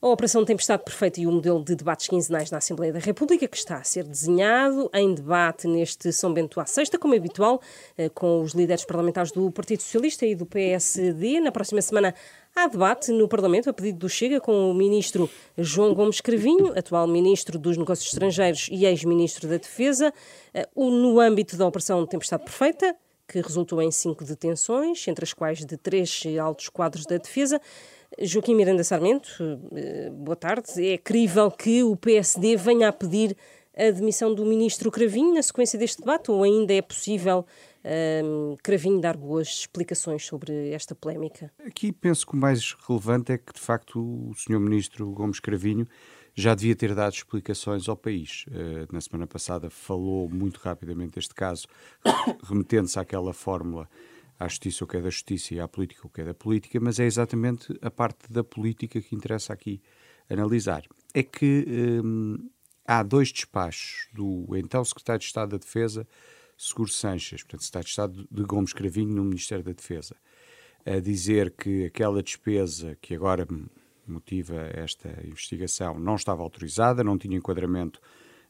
A Operação Tempestade Perfeita e o modelo de debates quinzenais na Assembleia da República, que está a ser desenhado em debate neste São Bento à Sexta, como é habitual, eh, com os líderes parlamentares do Partido Socialista e do PSD. Na próxima semana há debate no Parlamento, a pedido do Chega, com o ministro João Gomes Cravinho, atual ministro dos Negócios Estrangeiros e ex-ministro da Defesa, eh, no âmbito da Operação Tempestade Perfeita, que resultou em cinco detenções, entre as quais de três altos quadros da defesa. Joaquim Miranda Sarmento, eh, boa tarde. É crível que o PSD venha a pedir a demissão do ministro Cravinho na sequência deste debate ou ainda é possível um, ehm, Cravinho dar boas explicações sobre esta polémica? Aqui penso que o mais relevante é que, de facto, o senhor ministro Gomes Cravinho já devia ter dado explicações ao país. Uh, na semana passada falou muito rapidamente deste caso, remetendo-se àquela fórmula à justiça o que é da justiça e à política o que é da política, mas é exatamente a parte da política que interessa aqui analisar. É que hum, há dois despachos do então Secretário de Estado da Defesa, Seguro Sanches, portanto, Secretário de Estado de Gomes Cravinho no Ministério da Defesa, a dizer que aquela despesa que agora motiva esta investigação não estava autorizada, não tinha enquadramento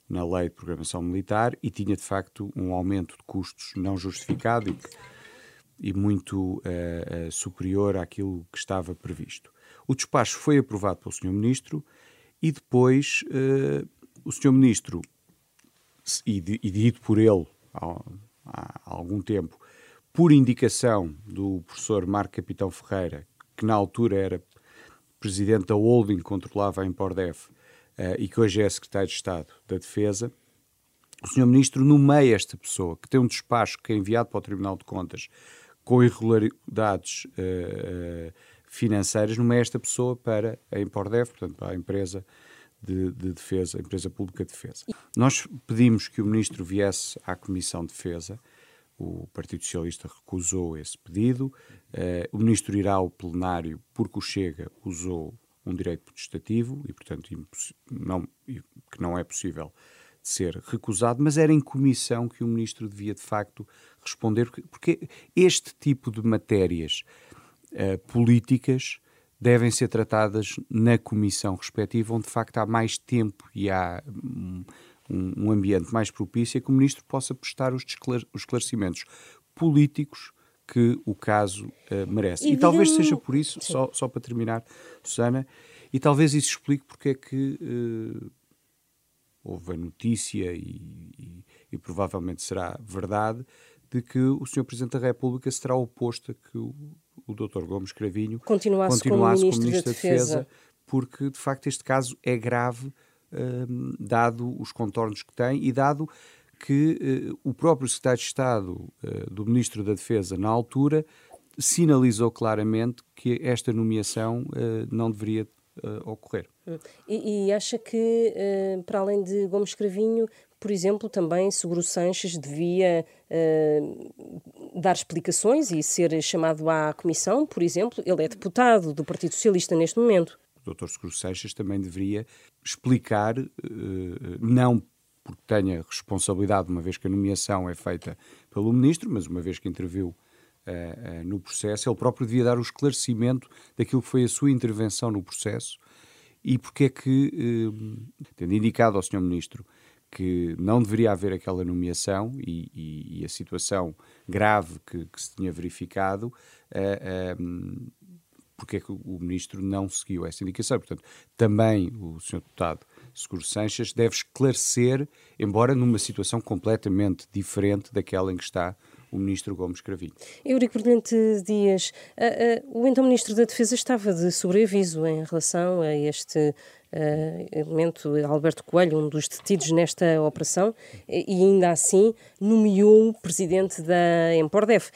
na lei de programação militar e tinha de facto um aumento de custos não justificado e que e muito uh, uh, superior àquilo que estava previsto. O despacho foi aprovado pelo Sr. Ministro e depois uh, o Sr. Ministro, e, e dito por ele há, há, algum tempo, por indicação do professor Marco Capitão Ferreira, que na altura era presidente da holding que controlava a Impordef e que hoje é secretário de Estado da Defesa, o Sr. Ministro nomeia esta pessoa, que tem um despacho que é enviado para o Tribunal de Contas com irregularidades uh, financeiras, numa esta pessoa para a Impordef, portanto, para a empresa de, de, defesa, a empresa pública de defesa. Nós pedimos que o ministro viesse à Comissão de Defesa, o Partido Socialista recusou esse pedido, uh, o ministro irá ao plenário porque o Chega usou um direito protestativo e, portanto, não, que não é possível de ser recusado, mas era em comissão que o ministro devia, de facto, responder, porque este tipo de matérias uh, políticas devem ser tratadas na comissão respectiva, onde de facto há mais tempo e há um, um ambiente mais propício a que o ministro possa prestar os, esclarecimentos políticos que o caso uh, merece. E, e talvez seja por isso, só, só para terminar, Susana, e talvez isso explique porque é que uh, houve a notícia e, e, e, provavelmente será verdade de que o Sr. Presidente da República se terá oposto a que o, o Dr. Gomes Cravinho continuasse, continuasse como, Ministro, como Ministro da, Defesa. Defesa, porque de facto este caso é grave, um, dado os contornos que tem e dado que uh, o próprio Secretário de Estado uh, do Ministro da Defesa, na altura, sinalizou claramente que esta nomeação uh, não deveria ocorrer. E, e, acha que, para além de Gomes Cravinho, por exemplo, também Seguro Sanches devia uh, dar explicações e ser chamado à comissão, por exemplo. Ele é deputado do Partido Socialista neste momento. O Dr. Seguro Sanches também deveria explicar, uh, não porque tenha responsabilidade, uma vez que a nomeação é feita pelo Ministro, mas uma vez que interviu uh, no processo, ele próprio devia dar o esclarecimento daquilo que foi a sua intervenção no processo e porque é que, tendo indicado ao Sr. Ministro que não deveria haver aquela nomeação e, e, e a situação grave que, que, se tinha verificado, eh, ehm, porque é que o ministro não seguiu essa indicação. Portanto, também o Sr. Deputado Seguro Sanches deve esclarecer, embora numa situação completamente diferente daquela em que está o ministro Gomes Cravinho. Eurico Brilhante Dias, uh, uh, o então ministro da Defesa estava de sobreaviso em relação a este uh, elemento, Alberto Coelho, um dos detidos nesta operação, e ainda assim nomeou o presidente da Empordef.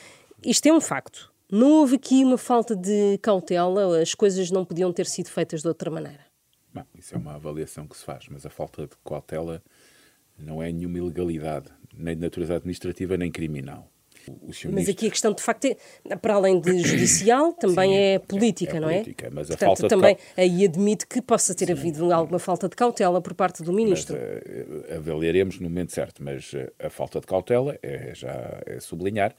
Isto é um facto. Não houve aqui uma falta de cautela, as coisas não podiam ter sido feitas de outra maneira. Bom, isso é uma avaliação que se faz, mas a falta de cautela não é nenhuma ilegalidade, nem de natureza administrativa nem criminal. Mas aqui a questão, de facto, é, para além de judicial, também Sim, é política, é, é não é? Política, mas Portanto, a falta também de... aí admite que possa ter Sim. havido alguma falta de cautela por parte do ministro. Mas, uh, avaliaremos no momento certo, mas uh, a falta de cautela é já é sublinhar,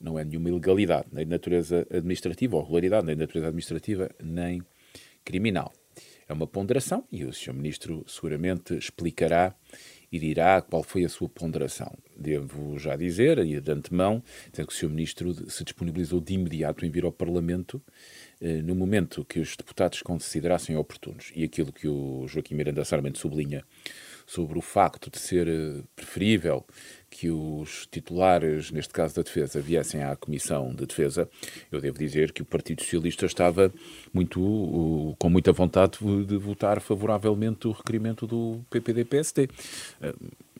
não é nenhuma ilegalidade, nem de natureza administrativa ou regularidade, nem de natureza administrativa, nem criminal. é uma ponderação e o Sr. Ministro seguramente explicará e dirá qual foi a sua ponderação. Devo já dizer, e de antemão, que o Sr. Ministro se disponibilizou de imediato em vir ao Parlamento eh, no momento que os deputados considerassem oportunos. E aquilo que o Joaquim Miranda Sarmento sublinha sobre o facto de ser eh, preferível que os titulares, neste caso da defesa, viessem à Comissão de Defesa, eu devo dizer que o Partido Socialista estava muito, com muita vontade de votar favoravelmente o requerimento do PPD-PSD.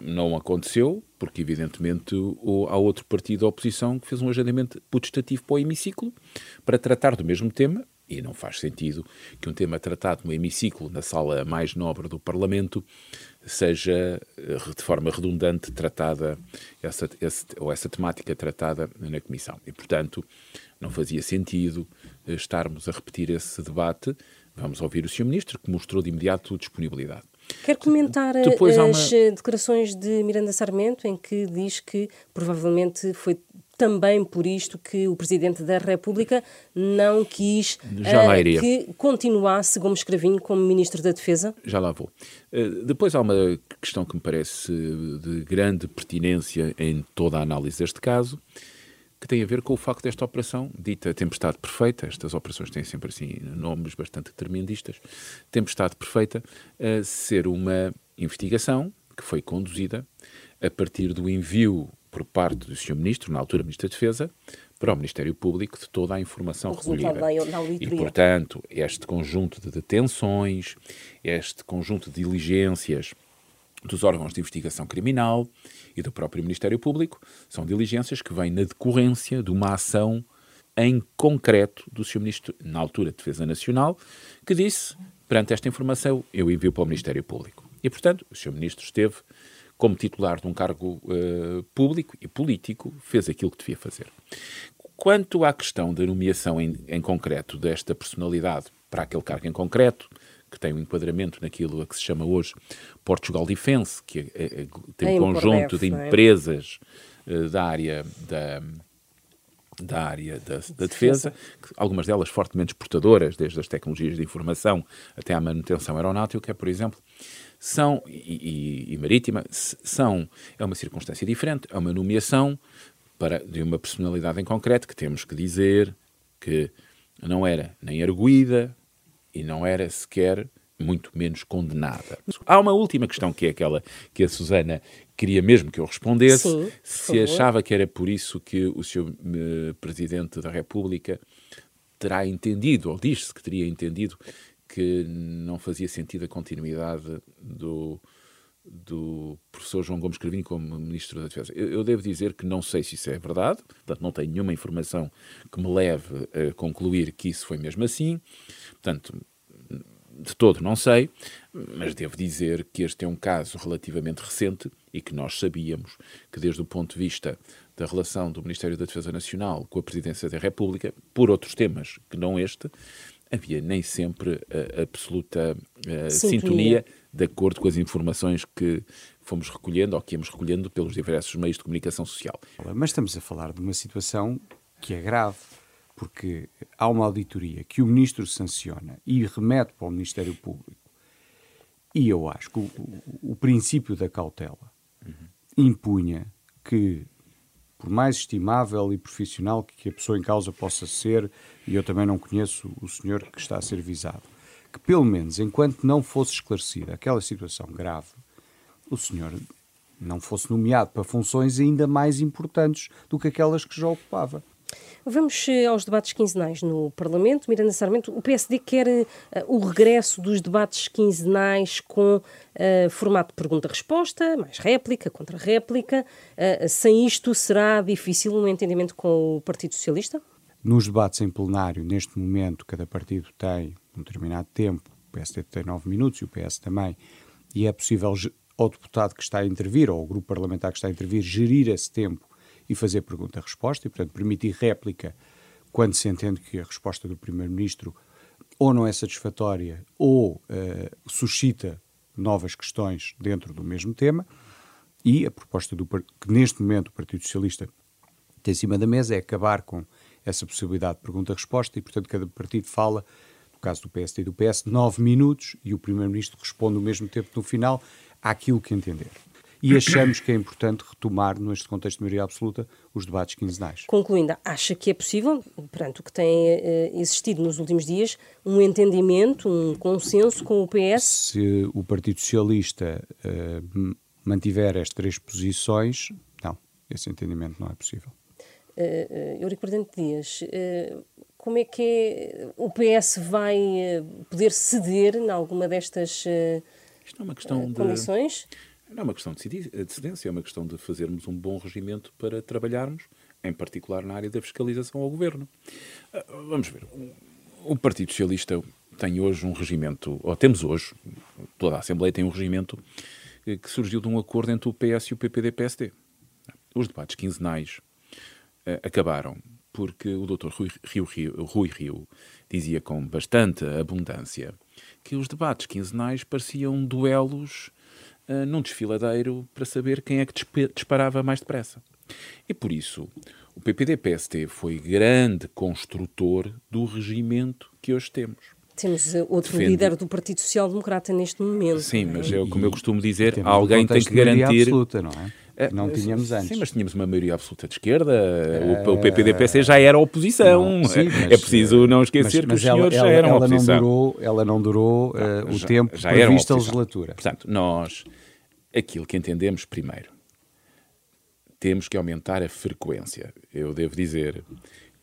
Não aconteceu, porque evidentemente há outro partido da oposição que fez um agendamento putestativo para o hemiciclo para tratar do mesmo tema, e não faz sentido que um tema tratado no hemiciclo, na sala mais nobre do Parlamento, seja eh, de forma redundante tratada, essa, esse, ou essa temática tratada na Comissão. E, portanto, não fazia sentido eh, estarmos a repetir esse debate. Vamos ouvir o Sr. Ministro, que mostrou de imediato disponibilidade. Quer comentar Depois as uma... declarações de Miranda Sarmento, em que diz que provavelmente foi também por isto que o Presidente da República não quis uh, que continuasse Gomes Cravinho como Ministro da Defesa? Já lá vou. Uh, depois há uma questão que me parece de grande pertinência em toda a análise deste caso, que tem a ver com o facto desta operação, dita tempestade perfeita, estas operações têm sempre assim nomes bastante tremendistas, tempestade perfeita, uh, ser uma investigação que foi conduzida a partir do envio por parte do Sr. Ministro, na altura Ministro da Defesa, para o Ministério Público de toda a informação recolhida. e, portanto, este conjunto de detenções, este conjunto de diligências dos órgãos de investigação criminal e do próprio Ministério Público são diligências que vêm na decorrência de uma ação em concreto do Sr. Ministro, na altura de Defesa Nacional, que disse, perante esta informação, eu envio para o Ministério Público. E, portanto, o Sr. Ministro esteve como titular de um cargo uh, público e político, fez aquilo que devia fazer. Quanto à questão da nomeação em, em concreto desta personalidade para aquele cargo em concreto, que tem um enquadramento naquilo a que se chama hoje Portugal Defense, que é, é, tem um conjunto de é? empresas uh, da área da, da área da, da defesa, algumas delas fortemente exportadoras, desde as tecnologias de informação até à manutenção aeronáutica, por exemplo, são, e, e, e, marítima, são, é uma circunstância diferente, é uma nomeação para, de uma personalidade em concreto que temos que dizer que não era nem arguída e não era sequer muito menos condenada. Há uma última questão que é aquela que a Susana queria mesmo que eu respondesse, Sim, se achava que era por isso que o Sr. Eh, Presidente da República terá entendido, ou diz-se que teria entendido, que não fazia sentido a continuidade do, do professor João Gomes Cravinho como Ministro da Defesa. Eu, eu, devo dizer que não sei se isso é verdade, portanto, não tenho nenhuma informação que me leve a concluir que isso foi mesmo assim. Portanto, de todo não sei, mas devo dizer que este é um caso relativamente recente e que nós sabíamos que, desde o ponto de vista da relação do Ministério da Defesa Nacional com a Presidência da República, por outros temas que não este, havia nem sempre a absoluta a sintonia. sintonia de acordo com as informações que fomos recolhendo ou que íamos recolhendo pelos diversos meios de comunicação social. Mas estamos a falar de uma situação que é grave, porque há uma auditoria que o Ministro sanciona e remete para o Ministério Público. E eu acho que o, o, o princípio da cautela uhum. impunha que por mais estimável e profissional que a pessoa em causa possa ser, e eu também não conheço o senhor que está a ser visado, que pelo menos enquanto não fosse esclarecida aquela situação grave, o senhor não fosse nomeado para funções ainda mais importantes do que aquelas que já ocupava. Vamos eh, aos debates quinzenais no Parlamento. Miranda Sarmento, o PSD quer uh, o regresso dos debates quinzenais com uh, formato pergunta-resposta, mais réplica, contra-réplica. Uh, sem isto, será difícil um entendimento com o Partido Socialista? Nos debates em plenário, neste momento, cada partido tem um determinado tempo. O PSD tem nove minutos e o PS também. E é possível ao deputado que está a intervir, ou ao grupo parlamentar que está a intervir, gerir esse tempo e fazer pergunta-resposta, e, portanto, permitir réplica quando se entende que a resposta do Primeiro-Ministro ou não é satisfatória ou uh, suscita novas questões dentro do mesmo tema. E a proposta do, que neste momento o Partido Socialista tem em cima da mesa é acabar com essa possibilidade de pergunta-resposta e, portanto, cada partido fala caso do PSD e do PS, nove minutos e o Primeiro-Ministro responde o mesmo tempo no final àquilo que entender e achamos que é importante retomar, neste contexto de maioria absoluta, os debates quinzenais. Concluindo, acha que é possível, perante o que tem eh, existido nos últimos dias, um entendimento, um consenso com o PS? Se o Partido Socialista uh, mantiver as três posições, não, esse entendimento não é possível. Uh, uh, Eurico Ardente Dias, uh, como é que é, o PS vai poder ceder em alguma destas Isto é uma questão condições? De não é uma questão de cedência, é uma questão de fazermos um bom regimento para trabalharmos, em particular na área da fiscalização ao governo. Ah, vamos ver. O Partido Socialista tem hoje um regimento, ou temos hoje, toda a Assembleia tem um regimento eh, que surgiu de um acordo entre o PS e o PPD-PSD. Os debates quinzenais acabaram porque o Dr. Rui Rio, Rio, Rui Rio dizia com bastante abundância que os debates quinzenais pareciam duelos uh, num desfiladeiro para saber quem é que disparava mais depressa. E por isso, o PPD-PST foi grande construtor do regimento que hoje temos. Temos eh, outro Defende. líder do Partido Social Democrata neste momento. Sim, mas é como eu costumo dizer, alguém tem que garantir. Absoluta, não é? Eh, não tínhamos antes. Sim, mas tínhamos uma maioria absoluta de esquerda. É... O, o PPD-PC já era oposição. Não, sim, mas, é preciso não esquecer mas, mas que os senhores ela, já eram ela oposição. Não durou, ela não durou não, uh, o já, tempo já previsto a legislatura. Portanto, nós aquilo que entendemos primeiro. Temos que aumentar a frequência. Eu devo dizer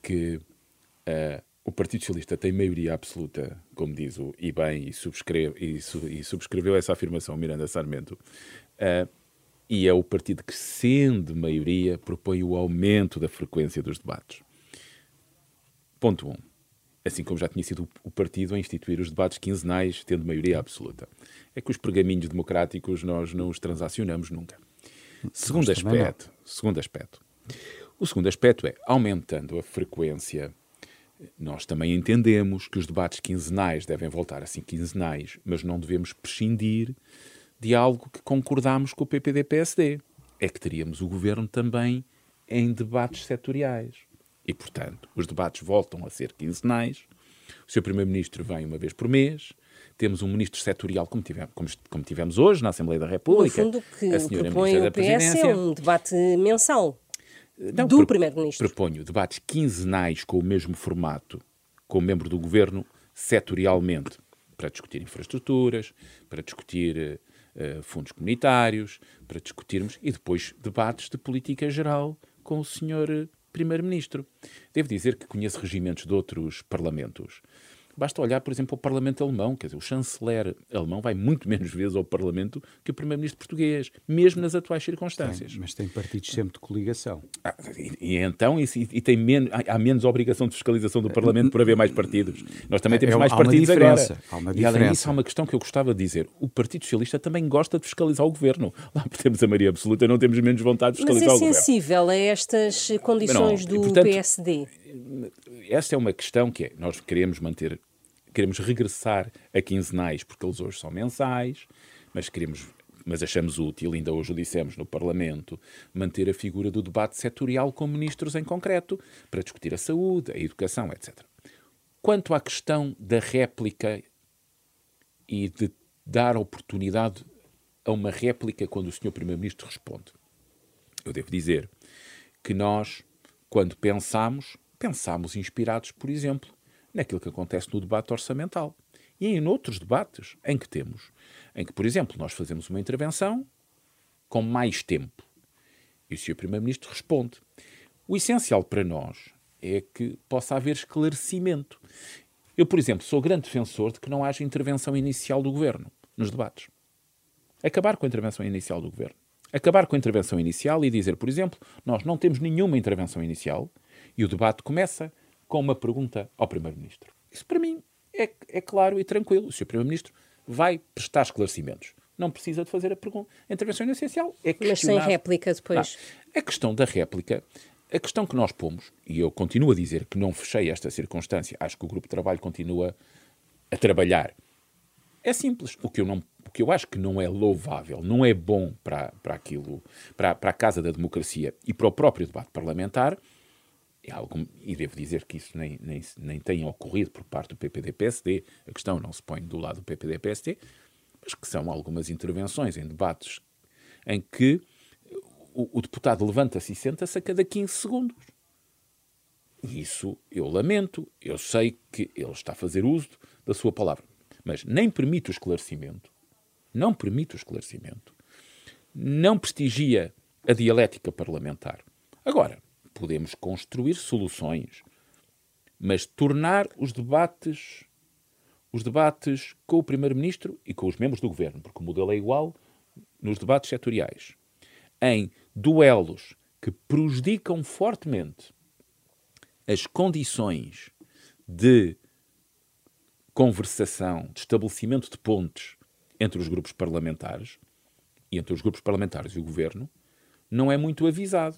que uh, o Partido Socialista tem maioria absoluta, como diz o e bem, e, subscreve, e, su, e subscreveu essa afirmação Miranda Sarmento, uh, e é o partido que, sendo maioria, propõe o aumento da frequência dos debates. Ponto 1. Um, assim como já tinha sido o partido a instituir os debates quinzenais, tendo maioria absoluta. É que os pergaminhos democráticos nós não os transacionamos nunca. Segundo aspecto, segundo aspecto. O segundo aspecto é, aumentando a frequência, nós também entendemos que os debates quinzenais devem voltar a ser quinzenais, mas não devemos prescindir de algo que concordamos com o PPD-PSD. É que teríamos o governo também em debates setoriais. E, portanto, os debates voltam a ser quinzenais. O seu Primeiro-Ministro vem uma vez por mês. Temos um ministro setorial, como tivemos, como, como tivemos hoje na Assembleia da República. No fundo, que a senhora propõe o PS é um debate mensal Não, do Primeiro-Ministro. Proponho debates quinzenais com o mesmo formato, com o membro do Governo, setorialmente, para discutir infraestruturas, para discutir uh, fundos comunitários, para discutirmos, e depois debates de política geral com o senhor primeiro-ministro. Devo dizer que conheço regimentos de outros parlamentos Basta olhar, por exemplo, ao Parlamento alemão, quer dizer, o chanceler alemão vai muito menos vezes ao Parlamento que o primeiro-ministro português, mesmo nas atuais circunstâncias. Tem, mas tem partidos sempre de coligação. Ah, e, e, então, e, e tem men há menos obrigação de fiscalização do Parlamento por haver mais partidos. Nós também temos é, mais partidos agora. Há uma e além disso, há uma questão que eu gostava de dizer. O Partido Socialista também gosta de fiscalizar o governo. Lá temos a maioria absoluta, não temos menos vontade de fiscalizar o governo. Mas é sensível a estas condições não, do portanto, PSD? Esta é uma questão que é, nós queremos manter queremos regressar a quinzenais, porque eles hoje são mensais, mas queremos mas achamos útil, ainda hoje o dissemos no Parlamento, manter a figura do debate setorial com ministros em concreto, para discutir a saúde, a educação, etc. Quanto à questão da réplica e de dar oportunidade a uma réplica quando o Sr. Primeiro-Ministro responde, eu devo dizer que nós, quando pensamos, pensamos inspirados, por exemplo, naquilo que acontece no debate orçamental. E em outros debates em que temos, em que, por exemplo, nós fazemos uma intervenção com mais tempo e o Sr. Primeiro-Ministro responde. O essencial para nós é que possa haver esclarecimento. Eu, por exemplo, sou grande defensor de que não haja intervenção inicial do Governo nos debates. Acabar com a intervenção inicial do Governo. Acabar com a intervenção inicial e dizer, por exemplo, nós não temos nenhuma intervenção inicial e o debate começa com uma pergunta ao Primeiro-Ministro. Isso para mim é, é claro e tranquilo. O Sr. Primeiro-Ministro vai prestar esclarecimentos. Não precisa de fazer a pergunta. A intervenção essencial é Mas sem réplica depois. Não. A questão da réplica, a questão que nós pomos, e eu continuo a dizer que não fechei esta circunstância, acho que o grupo de trabalho continua a trabalhar, é simples. O que eu, não, o que eu acho que não é louvável, não é bom para, para aquilo, para, para a Casa da Democracia e para o próprio debate parlamentar, algo, e devo dizer que isso nem, nem, nem tem ocorrido por parte do PPD-PSD, a questão não se põe do lado do PPD-PSD, mas que são algumas intervenções em debates em que o, o deputado levanta-se e senta-se a cada 15 segundos. E isso eu lamento, eu sei que ele está a fazer uso da sua palavra, mas nem permite o esclarecimento, não permite o esclarecimento, não prestigia a dialética parlamentar. Agora, podemos construir soluções, mas tornar os debates os debates com o primeiro-ministro e com os membros do governo, porque o modelo é igual nos debates setoriais, em duelos que prejudicam fortemente as condições de conversação, de estabelecimento de pontes entre os grupos parlamentares e entre os grupos parlamentares e o governo, não é muito avisado.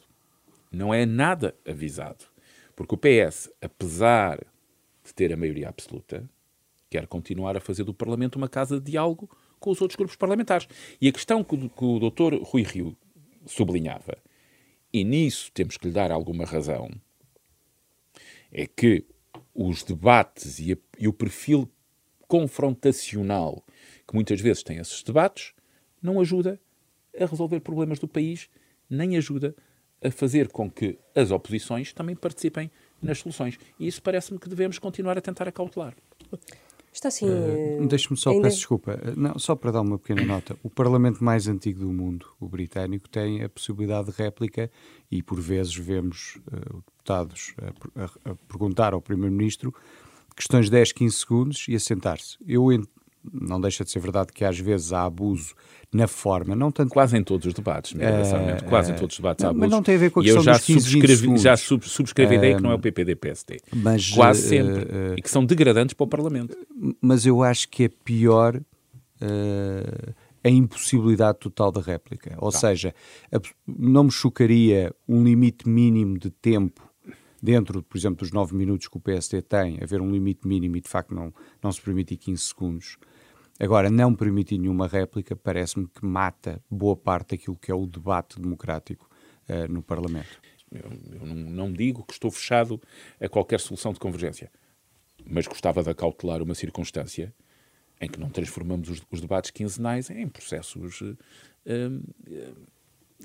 Não é nada avisado. Porque o PS, apesar de ter a maioria absoluta, quer continuar a fazer do Parlamento uma casa de diálogo com os outros grupos parlamentares. E a questão que, que o doutor Rui Rio sublinhava, e nisso temos que lhe dar alguma razão, é que os debates e, a, e o perfil confrontacional que muitas vezes tem esses debates não ajuda a resolver problemas do país, nem ajuda a fazer com que as oposições também participem nas soluções. E isso parece-me que devemos continuar a tentar acautelar. Está assim. Uh, Deixe-me só, ainda... peço desculpa, eh, não, só para dar uma pequena nota. O Parlamento mais antigo do mundo, o britânico, tem a possibilidade de réplica e por vezes vemos uh, deputados a, a, a, perguntar ao Primeiro-Ministro questões de 10, 15 segundos e a sentar-se. Eu não deixa de ser verdade que às vezes há abuso na forma, não tanto... Quase em todos os debates, uh, quase em todos os debates há abuso. Mas não tem a ver com a questão eu já dos 15, subscrevi, já sub, subscrevi a ideia que não é o PPD-PSD. Mas, quase sempre. Uh, e que são degradantes para o Parlamento. Mas eu acho que é pior a impossibilidade total da réplica. Ou tá. seja, não me chocaria um limite mínimo de tempo dentro, por exemplo, dos 9 minutos que o PSD tem, haver um limite mínimo e de facto não, não se permitir 15 segundos. Agora, não permitir nenhuma réplica parece-me que mata boa parte daquilo que é o debate democrático uh, no Parlamento. Eu, eu não, não, digo que estou fechado a qualquer solução de convergência, mas gostava de acautelar uma circunstância em que não transformamos os, os debates quinzenais em processos uh, uh,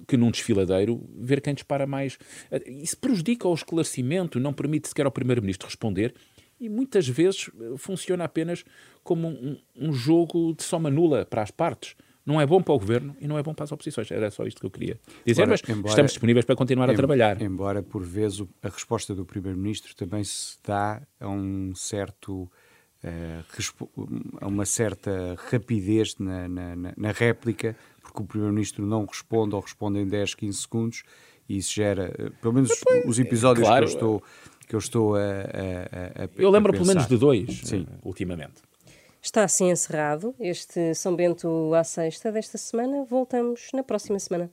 que num desfiladeiro ver quem dispara mais. Isso prejudica o esclarecimento, não permite sequer ao Primeiro-Ministro responder e muitas vezes eh, funciona apenas como um, um, jogo de soma nula para as partes. Não é bom para o governo e não é bom para as oposições. Era só isto que eu queria dizer, embora, mas embora, estamos disponíveis para continuar em, a trabalhar. Embora, por vezes, a resposta do Primeiro-Ministro também se dá a um certo. Uh, a uma certa rapidez na, na, na, réplica, porque o Primeiro-Ministro não responde ou responde em 10, 15 segundos, e isso gera, uh, pelo menos os episódios claro, que eu estou que eu estou a, a, a Eu lembro pelo menos de dois, Sim. ultimamente. Está assim encerrado este São Bento à sexta desta semana. Voltamos na próxima semana.